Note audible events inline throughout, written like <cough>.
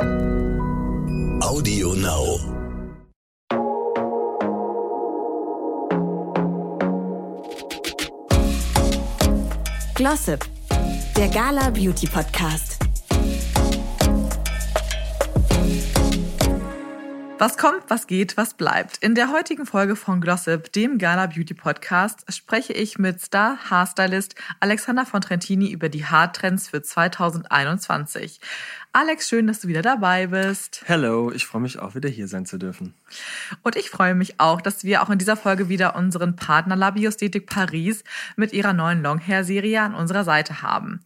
Audio Now. Glossip, der Gala Beauty Podcast. Was kommt, was geht, was bleibt. In der heutigen Folge von Glossip, dem Gala Beauty Podcast, spreche ich mit Star Haarstylist Alexander von Trentini über die Haartrends für 2021. Alex, schön, dass du wieder dabei bist. Hello, ich freue mich auch wieder hier sein zu dürfen. Und ich freue mich auch, dass wir auch in dieser Folge wieder unseren Partner Labiosthetik Paris mit ihrer neuen Longhair-Serie an unserer Seite haben.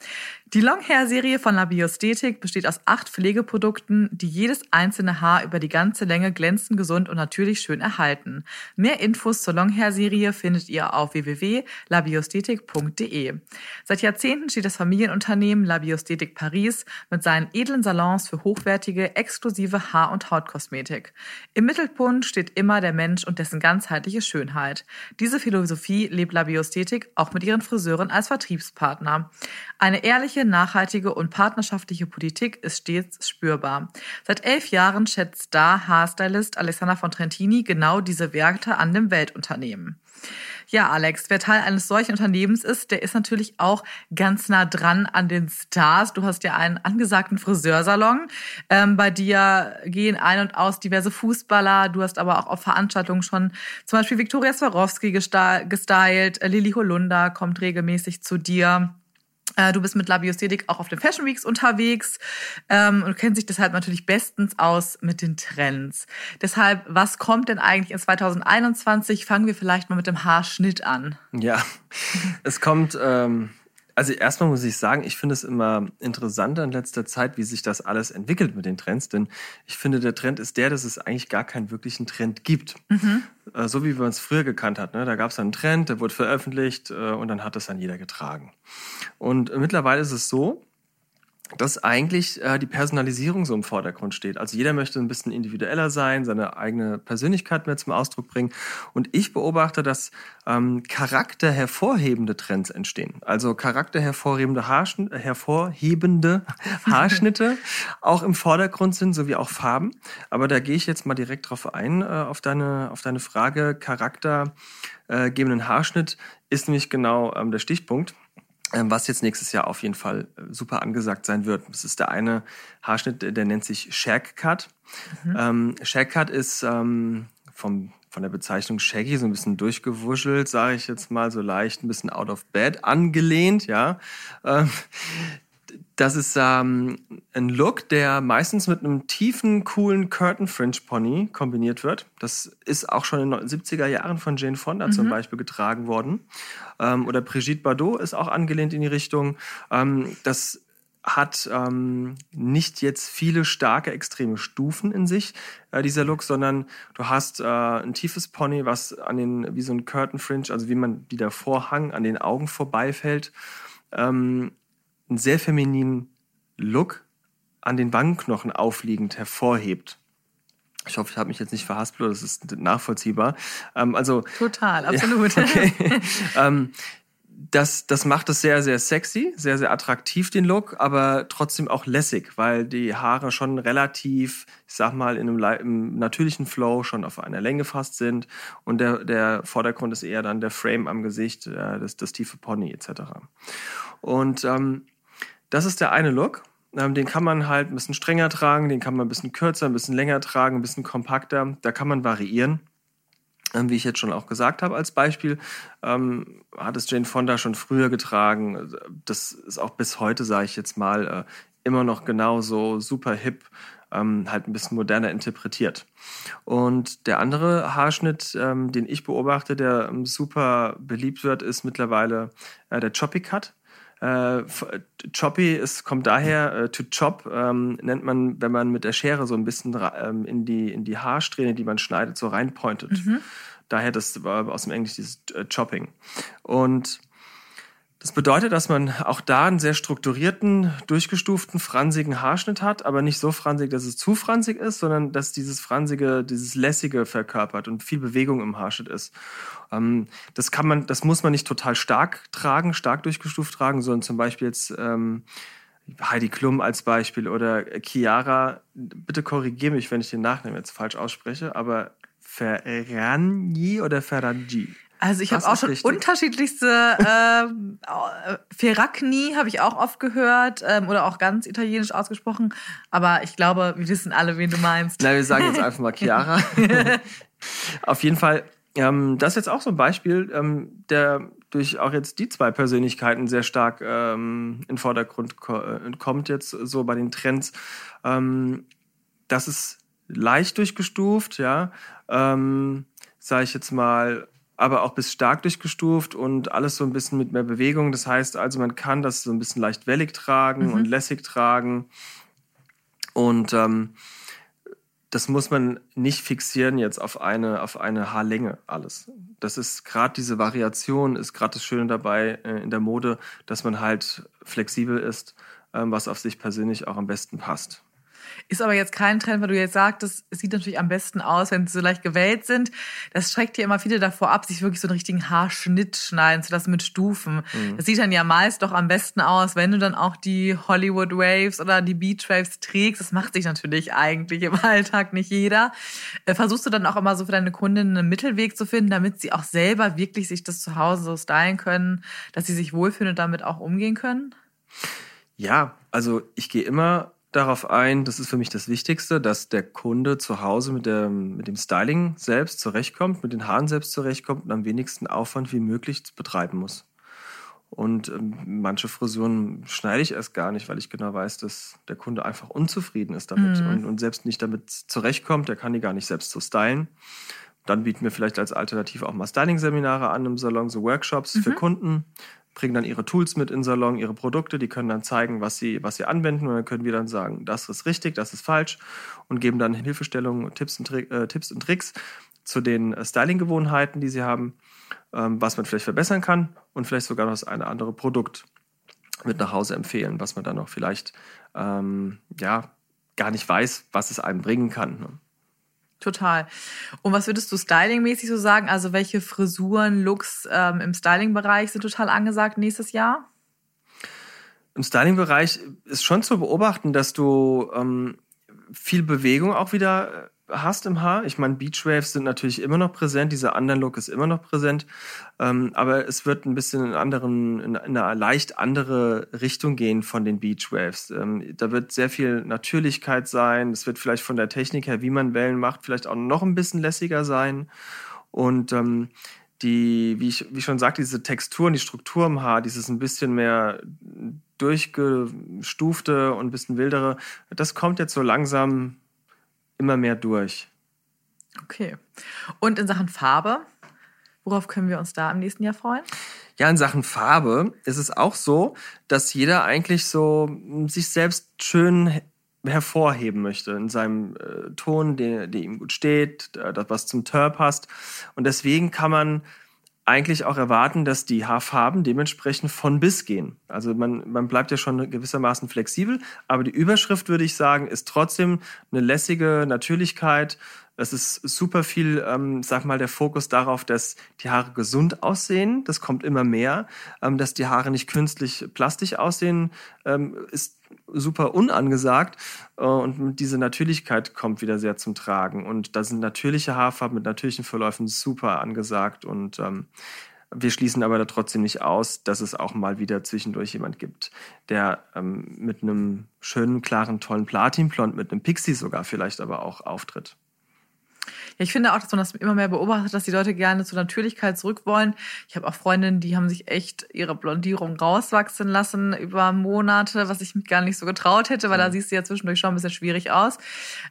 Die Longhair-Serie von Labiosthetik besteht aus acht Pflegeprodukten, die jedes einzelne Haar über die ganze Länge glänzend, gesund und natürlich schön erhalten. Mehr Infos zur Longhair-Serie findet ihr auf www.labiosthetik.de. Seit Jahrzehnten steht das Familienunternehmen Labiosthetik Paris mit seinen edlen Salons für hochwertige, exklusive Haar- und Hautkosmetik. Im Mittelpunkt steht immer der Mensch und dessen ganzheitliche Schönheit. Diese Philosophie lebt Labiosthetik auch mit ihren Friseuren als Vertriebspartner. Eine ehrliche, nachhaltige und partnerschaftliche Politik ist stets spürbar. Seit elf Jahren schätzt Star-Haarstylist Alexander von Trentini genau diese Werte an dem Weltunternehmen. Ja, Alex, wer Teil eines solchen Unternehmens ist, der ist natürlich auch ganz nah dran an den Stars. Du hast ja einen angesagten Friseursalon. Ähm, bei dir gehen ein und aus diverse Fußballer. Du hast aber auch auf Veranstaltungen schon zum Beispiel Viktoria Swarovski gestylt. Lili Holunder kommt regelmäßig zu dir. Äh, du bist mit Labiosthetik auch auf den Fashion Weeks unterwegs ähm, und kennst dich deshalb natürlich bestens aus mit den Trends. Deshalb, was kommt denn eigentlich in 2021? Fangen wir vielleicht mal mit dem Haarschnitt an. Ja, es kommt ähm, also erstmal muss ich sagen, ich finde es immer interessanter in letzter Zeit, wie sich das alles entwickelt mit den Trends. Denn ich finde, der Trend ist der, dass es eigentlich gar keinen wirklichen Trend gibt. Mhm. So wie man es früher gekannt hat. Ne? Da gab es einen Trend, der wurde veröffentlicht äh, und dann hat das dann jeder getragen. Und mittlerweile ist es so, dass eigentlich äh, die Personalisierung so im Vordergrund steht. Also jeder möchte ein bisschen individueller sein, seine eigene Persönlichkeit mehr zum Ausdruck bringen. Und ich beobachte, dass ähm, charakterhervorhebende Trends entstehen. Also charakterhervorhebende Haarschnitte, hervorhebende <laughs> Haarschnitte auch im Vordergrund sind, sowie auch Farben. Aber da gehe ich jetzt mal direkt drauf ein, äh, auf, deine, auf deine Frage. Charaktergebenden Haarschnitt ist nämlich genau ähm, der Stichpunkt. Ähm, was jetzt nächstes Jahr auf jeden Fall äh, super angesagt sein wird. Das ist der eine Haarschnitt, der nennt sich Shag Cut. Mhm. Ähm, Shag Cut ist ähm, vom, von der Bezeichnung Shaggy so ein bisschen durchgewuschelt, sage ich jetzt mal, so leicht ein bisschen out of bed angelehnt, ja. Ähm, das ist ähm, ein Look, der meistens mit einem tiefen, coolen Curtain Fringe Pony kombiniert wird. Das ist auch schon in den 70er Jahren von Jane Fonda mhm. zum Beispiel getragen worden. Ähm, oder Brigitte Bardot ist auch angelehnt in die Richtung. Ähm, das hat ähm, nicht jetzt viele starke extreme Stufen in sich, äh, dieser Look, sondern du hast äh, ein tiefes Pony, was an den, wie so ein Curtain Fringe, also wie man, wie der Vorhang an den Augen vorbeifällt. Ähm, einen sehr femininen Look an den Wangenknochen aufliegend hervorhebt. Ich hoffe, ich habe mich jetzt nicht verhaspelt, das ist nachvollziehbar. Ähm, also total, absolut. Ja, <laughs> okay. <laughs> ähm, das, das macht es sehr, sehr sexy, sehr, sehr attraktiv, den Look, aber trotzdem auch lässig, weil die Haare schon relativ, ich sag mal, in einem, im natürlichen Flow schon auf einer Länge fast sind und der, der Vordergrund ist eher dann der Frame am Gesicht, äh, das, das tiefe Pony etc. Und ähm, das ist der eine Look. Ähm, den kann man halt ein bisschen strenger tragen, den kann man ein bisschen kürzer, ein bisschen länger tragen, ein bisschen kompakter. Da kann man variieren. Ähm, wie ich jetzt schon auch gesagt habe als Beispiel, ähm, hat es Jane Fonda schon früher getragen. Das ist auch bis heute, sage ich jetzt mal, äh, immer noch genauso super hip, ähm, halt ein bisschen moderner interpretiert. Und der andere Haarschnitt, ähm, den ich beobachte, der ähm, super beliebt wird, ist mittlerweile äh, der Choppy Cut. Äh, choppy ist, kommt daher, äh, to chop ähm, nennt man, wenn man mit der Schere so ein bisschen ähm, in, die, in die Haarsträhne, die man schneidet, so reinpointet. Mhm. Daher das war aus dem Englisch dieses äh, Chopping. Und das bedeutet, dass man auch da einen sehr strukturierten, durchgestuften, fransigen Haarschnitt hat, aber nicht so fransig, dass es zu fransig ist, sondern dass dieses fransige, dieses lässige verkörpert und viel Bewegung im Haarschnitt ist. Ähm, das kann man, das muss man nicht total stark tragen, stark durchgestuft tragen, sondern zum Beispiel jetzt ähm, Heidi Klum als Beispiel oder Chiara. Bitte korrigiere mich, wenn ich den Nachnamen jetzt falsch ausspreche, aber Ferragni oder Ferragni? Also ich habe auch schon richtig? unterschiedlichste äh, Ferragni habe ich auch oft gehört ähm, oder auch ganz italienisch ausgesprochen, aber ich glaube, wir wissen alle, wen du meinst. Na, wir sagen jetzt <laughs> einfach mal Chiara. <laughs> Auf jeden Fall, ähm, das ist jetzt auch so ein Beispiel, ähm, der durch auch jetzt die zwei Persönlichkeiten sehr stark ähm, in Vordergrund ko äh, kommt jetzt so bei den Trends. Ähm, das ist leicht durchgestuft, ja, ähm, sage ich jetzt mal aber auch bis stark durchgestuft und alles so ein bisschen mit mehr Bewegung. Das heißt also, man kann das so ein bisschen leicht wellig tragen mhm. und lässig tragen. Und ähm, das muss man nicht fixieren jetzt auf eine, auf eine Haarlänge alles. Das ist gerade diese Variation, ist gerade das Schöne dabei äh, in der Mode, dass man halt flexibel ist, ähm, was auf sich persönlich auch am besten passt. Ist aber jetzt kein Trend, weil du jetzt sagtest, es sieht natürlich am besten aus, wenn sie so leicht gewellt sind. Das schreckt ja immer viele davor ab, sich wirklich so einen richtigen Haarschnitt schneiden zu lassen mit Stufen. Mhm. Das sieht dann ja meist doch am besten aus, wenn du dann auch die Hollywood Waves oder die Beach Waves trägst. Das macht sich natürlich eigentlich im <laughs> Alltag nicht jeder. Äh, versuchst du dann auch immer so für deine Kundinnen einen Mittelweg zu finden, damit sie auch selber wirklich sich das zu Hause so stylen können, dass sie sich wohlfühlen und damit auch umgehen können? Ja, also ich gehe immer darauf ein, das ist für mich das Wichtigste, dass der Kunde zu Hause mit, der, mit dem Styling selbst zurechtkommt, mit den Haaren selbst zurechtkommt und am wenigsten Aufwand wie möglich betreiben muss. Und ähm, manche Frisuren schneide ich erst gar nicht, weil ich genau weiß, dass der Kunde einfach unzufrieden ist damit mhm. und, und, selbst nicht damit zurechtkommt. Der kann die gar nicht selbst so stylen. Dann bieten wir vielleicht als Alternative auch mal Styling-Seminare an im Salon, so Workshops mhm. für Kunden, bringen dann ihre Tools mit in den Salon, ihre Produkte, die können dann zeigen, was sie, was sie anwenden und dann können wir dann sagen, das ist richtig, das ist falsch und geben dann Hilfestellungen, Tipps und, äh, Tipps und Tricks zu den äh, Styling-Gewohnheiten, die sie haben, ähm, was man vielleicht verbessern kann und vielleicht sogar noch das eine andere Produkt mit nach Hause empfehlen, was man dann noch vielleicht ähm, ja, gar nicht weiß, was es einem bringen kann. Ne? Total. Und was würdest du stylingmäßig so sagen? Also welche Frisuren, Looks ähm, im Styling-Bereich sind total angesagt nächstes Jahr? Im Styling-Bereich ist schon zu beobachten, dass du ähm, viel Bewegung auch wieder hast im Haar. Ich meine, Beachwaves sind natürlich immer noch präsent, dieser Underlook ist immer noch präsent, ähm, aber es wird ein bisschen in, anderen, in, in eine leicht andere Richtung gehen von den Beachwaves. Ähm, da wird sehr viel Natürlichkeit sein, es wird vielleicht von der Technik her, wie man Wellen macht, vielleicht auch noch ein bisschen lässiger sein und ähm, die, wie ich, wie ich schon sagte, diese Textur und die Struktur im Haar, dieses ein bisschen mehr durchgestufte und ein bisschen wildere, das kommt jetzt so langsam immer mehr durch. Okay. Und in Sachen Farbe, worauf können wir uns da im nächsten Jahr freuen? Ja, in Sachen Farbe ist es auch so, dass jeder eigentlich so sich selbst schön hervorheben möchte in seinem äh, Ton, der, der ihm gut steht, das was zum Tör passt. Und deswegen kann man eigentlich auch erwarten, dass die Haarfarben dementsprechend von bis gehen. Also man, man bleibt ja schon gewissermaßen flexibel, aber die Überschrift, würde ich sagen, ist trotzdem eine lässige Natürlichkeit. Es ist super viel, ähm, sag mal, der Fokus darauf, dass die Haare gesund aussehen. Das kommt immer mehr. Ähm, dass die Haare nicht künstlich plastisch aussehen, ähm, ist super unangesagt äh, und diese Natürlichkeit kommt wieder sehr zum Tragen. Und da sind natürliche Haarfarben mit natürlichen Verläufen super angesagt und ähm, wir schließen aber da trotzdem nicht aus, dass es auch mal wieder zwischendurch jemand gibt, der ähm, mit einem schönen, klaren, tollen Platinblond, mit einem Pixie sogar vielleicht aber auch auftritt. Ja, ich finde auch, dass man das immer mehr beobachtet, dass die Leute gerne zur Natürlichkeit zurück wollen. Ich habe auch Freundinnen, die haben sich echt ihre Blondierung rauswachsen lassen über Monate, was ich mich gar nicht so getraut hätte, weil da mhm. siehst du ja zwischendurch schon ein bisschen schwierig aus,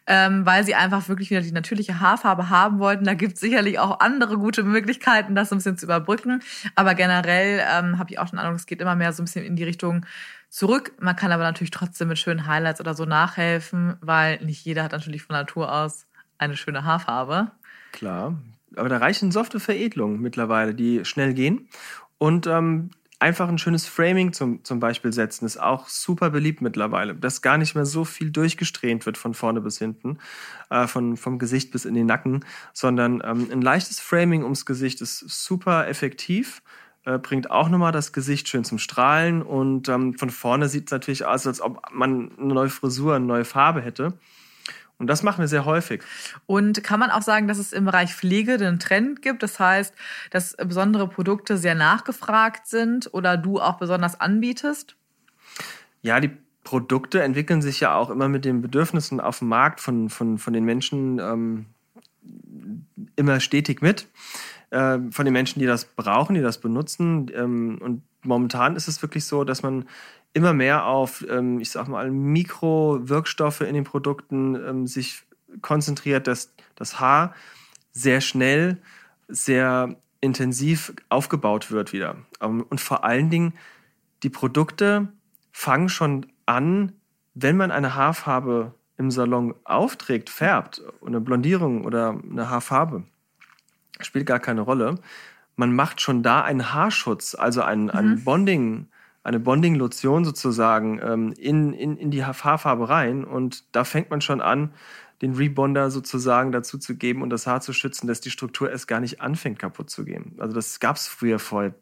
ähm, weil sie einfach wirklich wieder die natürliche Haarfarbe haben wollten. Da gibt es sicherlich auch andere gute Möglichkeiten, das ein bisschen zu überbrücken. Aber generell ähm, habe ich auch den Eindruck, es geht immer mehr so ein bisschen in die Richtung zurück. Man kann aber natürlich trotzdem mit schönen Highlights oder so nachhelfen, weil nicht jeder hat natürlich von Natur aus eine schöne Haarfarbe. Klar, aber da reichen softe Veredelungen mittlerweile, die schnell gehen. Und ähm, einfach ein schönes Framing zum, zum Beispiel setzen, ist auch super beliebt mittlerweile. Dass gar nicht mehr so viel durchgesträhnt wird von vorne bis hinten, äh, von, vom Gesicht bis in den Nacken, sondern ähm, ein leichtes Framing ums Gesicht ist super effektiv äh, bringt auch nochmal das Gesicht schön zum Strahlen und ähm, von vorne sieht es natürlich aus, als ob man eine neue Frisur, eine neue Farbe hätte. Und das machen wir sehr häufig. Und kann man auch sagen, dass es im Bereich Pflege einen Trend gibt? Das heißt, dass besondere Produkte sehr nachgefragt sind oder du auch besonders anbietest? Ja, die Produkte entwickeln sich ja auch immer mit den Bedürfnissen auf dem Markt von, von, von den Menschen ähm, immer stetig mit. Äh, von den Menschen, die das brauchen, die das benutzen. Ähm, und momentan ist es wirklich so, dass man immer mehr auf, ähm, ich sag mal, Mikrowirkstoffe in den Produkten ähm, sich konzentriert, dass das Haar sehr schnell, sehr intensiv aufgebaut wird wieder. Ähm, und vor allen Dingen, die Produkte fangen schon an, wenn man eine Haarfarbe im Salon aufträgt, färbt, eine Blondierung oder eine Haarfarbe, spielt gar keine Rolle. Man macht schon da einen Haarschutz, also ein, mhm. ein Bonding, eine Bonding-Lotion sozusagen ähm, in, in, in die Haarfarbe rein. Und da fängt man schon an, den Rebonder sozusagen dazu zu geben und das Haar zu schützen, dass die Struktur erst gar nicht anfängt kaputt zu gehen. Also das gab es früher vor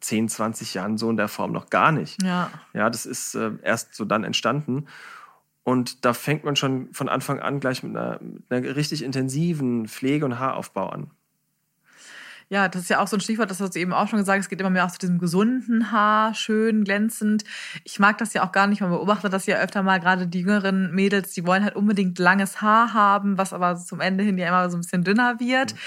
10, 20 Jahren so in der Form noch gar nicht. Ja, ja das ist äh, erst so dann entstanden. Und da fängt man schon von Anfang an gleich mit einer, mit einer richtig intensiven Pflege- und Haaraufbau an. Ja, das ist ja auch so ein Stichwort, das hast du eben auch schon gesagt. Es geht immer mehr auch zu diesem gesunden Haar, schön, glänzend. Ich mag das ja auch gar nicht. Man beobachtet das ja öfter mal, gerade die jüngeren Mädels, die wollen halt unbedingt langes Haar haben, was aber zum Ende hin ja immer so ein bisschen dünner wird. Mhm.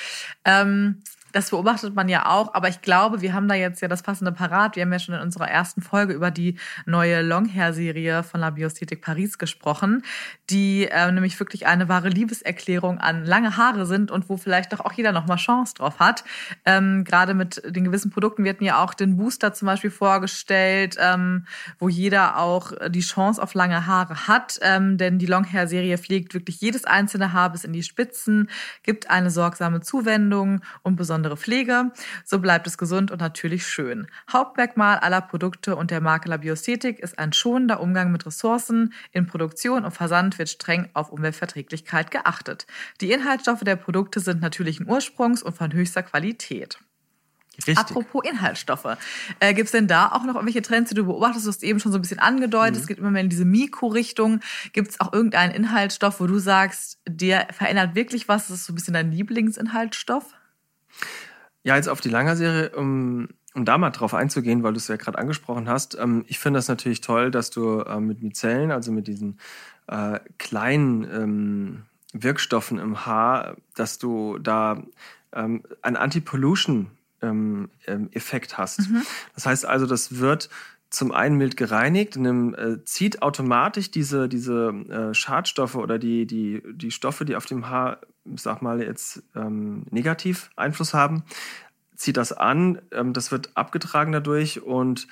Ähm, das beobachtet man ja auch, aber ich glaube, wir haben da jetzt ja das passende Parat. Wir haben ja schon in unserer ersten Folge über die neue Longhair-Serie von La Biosthetik Paris gesprochen, die äh, nämlich wirklich eine wahre Liebeserklärung an lange Haare sind und wo vielleicht doch auch jeder noch mal Chance drauf hat. Ähm, Gerade mit den gewissen Produkten. Wir hatten ja auch den Booster zum Beispiel vorgestellt, ähm, wo jeder auch die Chance auf lange Haare hat, ähm, denn die Longhair-Serie pflegt wirklich jedes einzelne Haar bis in die Spitzen, gibt eine sorgsame Zuwendung und besonders besondere Pflege. So bleibt es gesund und natürlich schön. Hauptmerkmal aller Produkte und der Marke La Biosthetik ist ein schonender Umgang mit Ressourcen. In Produktion und Versand wird streng auf Umweltverträglichkeit geachtet. Die Inhaltsstoffe der Produkte sind natürlichen Ursprungs und von höchster Qualität. Richtig. Apropos Inhaltsstoffe. Äh, Gibt es denn da auch noch irgendwelche Trends, die du beobachtest? Du hast eben schon so ein bisschen angedeutet, mhm. es geht immer mehr in diese Mikro-Richtung. Gibt es auch irgendeinen Inhaltsstoff, wo du sagst, der verändert wirklich was? Das ist so ein bisschen dein Lieblingsinhaltsstoff? Ja, jetzt auf die Langer-Serie, um, um da mal drauf einzugehen, weil du es ja gerade angesprochen hast. Ähm, ich finde das natürlich toll, dass du äh, mit Mizellen, also mit diesen äh, kleinen ähm, Wirkstoffen im Haar, dass du da ähm, ein Anti-Pollution-Effekt ähm, ähm, hast. Mhm. Das heißt also, das wird zum einen mild gereinigt und äh, zieht automatisch diese, diese äh, Schadstoffe oder die, die, die Stoffe, die auf dem Haar, sag mal, jetzt ähm, negativ Einfluss haben, zieht das an, ähm, das wird abgetragen dadurch und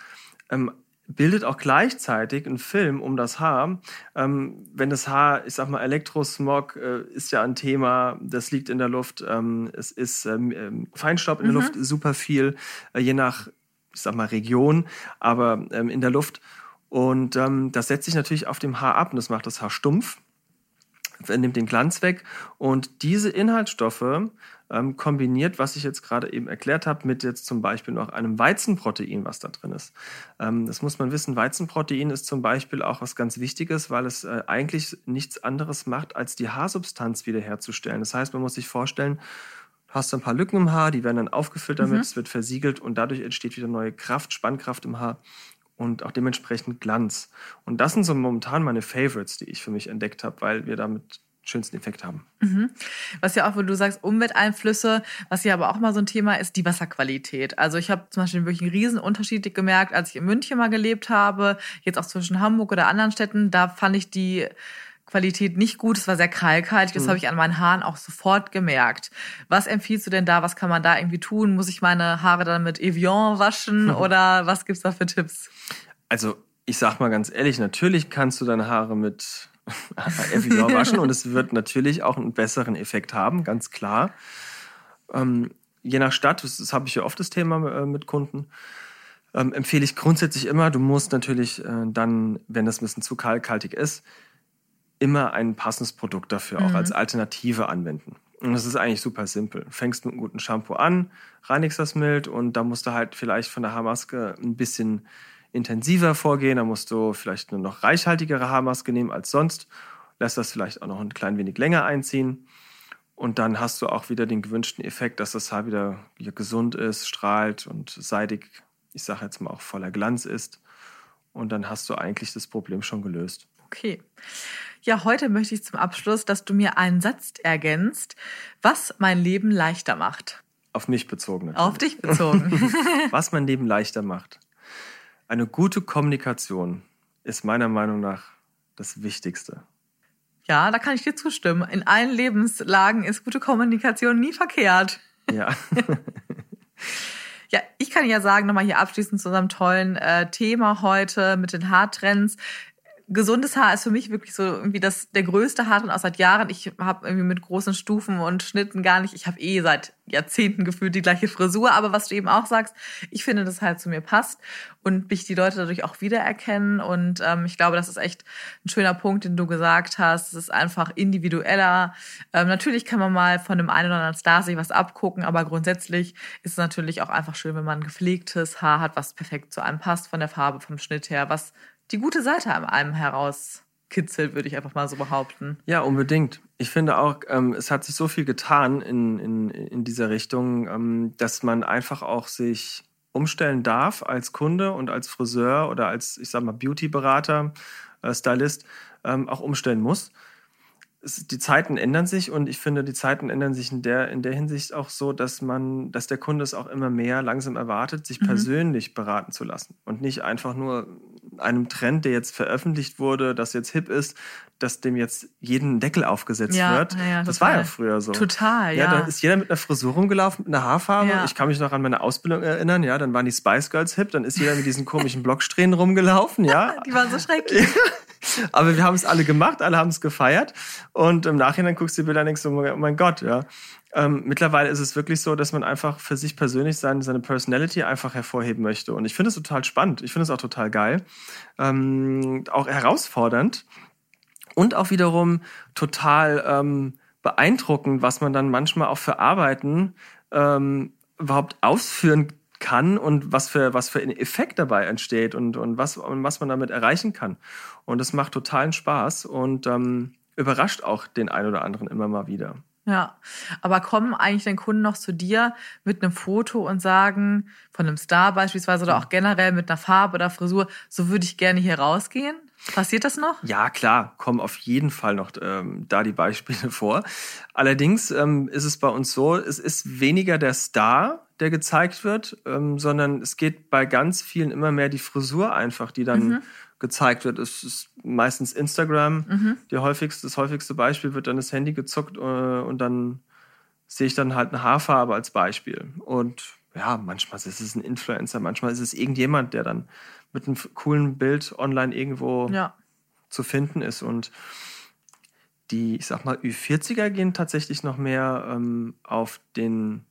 ähm, bildet auch gleichzeitig einen Film um das Haar. Ähm, wenn das Haar, ich sag mal, Elektrosmog äh, ist ja ein Thema, das liegt in der Luft, ähm, es ist ähm, ähm Feinstaub in der mhm. Luft super viel, äh, je nach ich sag mal, Region, aber ähm, in der Luft. Und ähm, das setzt sich natürlich auf dem Haar ab und das macht das Haar stumpf, nimmt den Glanz weg. Und diese Inhaltsstoffe ähm, kombiniert, was ich jetzt gerade eben erklärt habe, mit jetzt zum Beispiel noch einem Weizenprotein, was da drin ist. Ähm, das muss man wissen. Weizenprotein ist zum Beispiel auch was ganz Wichtiges, weil es äh, eigentlich nichts anderes macht, als die Haarsubstanz wiederherzustellen. Das heißt, man muss sich vorstellen, hast du ein paar Lücken im Haar, die werden dann aufgefüllt damit, mhm. es wird versiegelt und dadurch entsteht wieder neue Kraft, Spannkraft im Haar und auch dementsprechend Glanz. Und das sind so momentan meine Favorites, die ich für mich entdeckt habe, weil wir damit schönsten Effekt haben. Mhm. Was ja auch, wo du sagst, Umwelteinflüsse, was ja aber auch mal so ein Thema ist, die Wasserqualität. Also ich habe zum Beispiel wirklich einen riesen Unterschied gemerkt, als ich in München mal gelebt habe, jetzt auch zwischen Hamburg oder anderen Städten, da fand ich die Qualität nicht gut. Es war sehr kalkhaltig. Das mhm. habe ich an meinen Haaren auch sofort gemerkt. Was empfiehlst du denn da? Was kann man da irgendwie tun? Muss ich meine Haare dann mit Evian waschen mhm. <laughs> oder was gibt's da für Tipps? Also ich sag mal ganz ehrlich, natürlich kannst du deine Haare mit <laughs> Evian waschen und es wird natürlich auch einen besseren Effekt haben, ganz klar. Ähm, je nach Stadt, das, das habe ich ja oft das Thema äh, mit Kunden, ähm, empfehle ich grundsätzlich immer, du musst natürlich äh, dann, wenn das ein bisschen zu kalkhaltig ist, immer ein passendes Produkt dafür mhm. auch als Alternative anwenden. Und das ist eigentlich super simpel. Du fängst mit einem guten Shampoo an, reinigst das mild und da musst du halt vielleicht von der Haarmaske ein bisschen intensiver vorgehen. Da musst du vielleicht eine noch reichhaltigere Haarmaske nehmen als sonst. Lässt das vielleicht auch noch ein klein wenig länger einziehen. Und dann hast du auch wieder den gewünschten Effekt, dass das Haar wieder gesund ist, strahlt und seidig, ich sage jetzt mal auch voller Glanz ist. Und dann hast du eigentlich das Problem schon gelöst. Okay. Ja, heute möchte ich zum Abschluss, dass du mir einen Satz ergänzt, was mein Leben leichter macht. Auf mich bezogen. Natürlich. Auf dich bezogen. <laughs> was mein Leben leichter macht. Eine gute Kommunikation ist meiner Meinung nach das Wichtigste. Ja, da kann ich dir zustimmen. In allen Lebenslagen ist gute Kommunikation nie verkehrt. Ja. <laughs> Ja, ich kann ja sagen, nochmal hier abschließend zu unserem tollen äh, Thema heute mit den Haartrends gesundes Haar ist für mich wirklich so irgendwie das der größte Haartrend aus seit Jahren. Ich habe irgendwie mit großen Stufen und Schnitten gar nicht. Ich habe eh seit Jahrzehnten gefühlt die gleiche Frisur. Aber was du eben auch sagst, ich finde, dass halt zu mir passt und mich die Leute dadurch auch wiedererkennen. Und ähm, ich glaube, das ist echt ein schöner Punkt, den du gesagt hast. Es ist einfach individueller. Ähm, natürlich kann man mal von dem einen oder anderen Star sich was abgucken, aber grundsätzlich ist es natürlich auch einfach schön, wenn man gepflegtes Haar hat, was perfekt zu einem passt, von der Farbe, vom Schnitt her, was die gute Seite an einem herauskitzelt, würde ich einfach mal so behaupten. Ja, unbedingt. Ich finde auch, ähm, es hat sich so viel getan in, in, in dieser Richtung, ähm, dass man einfach auch sich umstellen darf als Kunde und als Friseur oder als, ich sag mal, Beauty-Berater, äh, Stylist, ähm, auch umstellen muss es, die Zeiten ändern sich und ich finde, die Zeiten ändern sich in der, in der Hinsicht auch so, dass man, dass der Kunde es auch immer mehr langsam erwartet, sich mhm. persönlich beraten zu lassen und nicht einfach nur einem Trend, der jetzt veröffentlicht wurde, das jetzt hip ist, dass dem jetzt jeden Deckel aufgesetzt ja, wird. Ja, das war ja früher so. Total, ja. Ja, da ist jeder mit einer Frisur rumgelaufen, mit einer Haarfarbe. Ja. Ich kann mich noch an meine Ausbildung erinnern, ja, dann waren die Spice Girls hip, dann ist jeder mit diesen komischen Blocksträhnen rumgelaufen, ja. <laughs> die waren so schrecklich. <laughs> Aber wir haben es alle gemacht, alle haben es gefeiert. Und im Nachhinein guckst du die Bilder und denkst so, oh mein Gott, ja. Ähm, mittlerweile ist es wirklich so, dass man einfach für sich persönlich sein, seine Personality einfach hervorheben möchte. Und ich finde es total spannend. Ich finde es auch total geil. Ähm, auch herausfordernd. Und auch wiederum total ähm, beeindruckend, was man dann manchmal auch für Arbeiten ähm, überhaupt ausführen kann und was für, was für ein Effekt dabei entsteht und, und, was, und was man damit erreichen kann. Und das macht totalen Spaß und ähm, überrascht auch den einen oder anderen immer mal wieder. Ja, aber kommen eigentlich den Kunden noch zu dir mit einem Foto und sagen, von einem Star beispielsweise oder auch generell mit einer Farbe oder Frisur, so würde ich gerne hier rausgehen? Passiert das noch? Ja, klar, kommen auf jeden Fall noch ähm, da die Beispiele <laughs> vor. Allerdings ähm, ist es bei uns so, es ist weniger der Star, der gezeigt wird, ähm, sondern es geht bei ganz vielen immer mehr die Frisur einfach, die dann mhm. gezeigt wird. Es ist meistens Instagram. Mhm. Die häufigste, das häufigste Beispiel wird dann das Handy gezuckt äh, und dann sehe ich dann halt eine Haarfarbe als Beispiel. Und ja, manchmal ist es ein Influencer, manchmal ist es irgendjemand, der dann mit einem coolen Bild online irgendwo ja. zu finden ist. Und die, ich sag mal, Ü40er gehen tatsächlich noch mehr ähm, auf den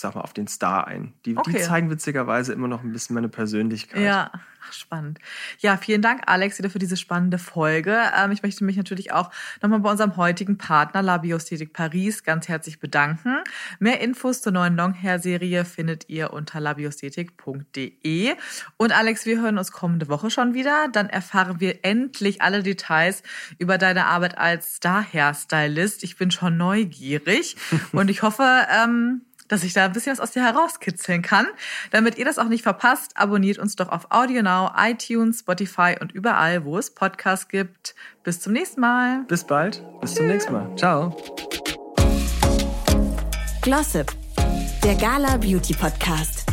sag mal, auf den Star ein. Die, okay. die zeigen witzigerweise immer noch ein bisschen meine Persönlichkeit. Ja, spannend. Ja, vielen Dank, Alex, wieder für diese spannende Folge. Ähm, ich möchte mich natürlich auch nochmal bei unserem heutigen Partner Labiosthetik Paris ganz herzlich bedanken. Mehr Infos zur neuen Longhair-Serie findet ihr unter labiosthetik.de. Und Alex, wir hören uns kommende Woche schon wieder. Dann erfahren wir endlich alle Details über deine Arbeit als Star-Hairstylist. Ich bin schon neugierig <laughs> und ich hoffe, ähm, dass ich da ein bisschen was aus dir herauskitzeln kann. Damit ihr das auch nicht verpasst, abonniert uns doch auf AudioNow, iTunes, Spotify und überall, wo es Podcasts gibt. Bis zum nächsten Mal. Bis bald. Bis zum nächsten Mal. Ciao. Glossip, der Gala Beauty Podcast.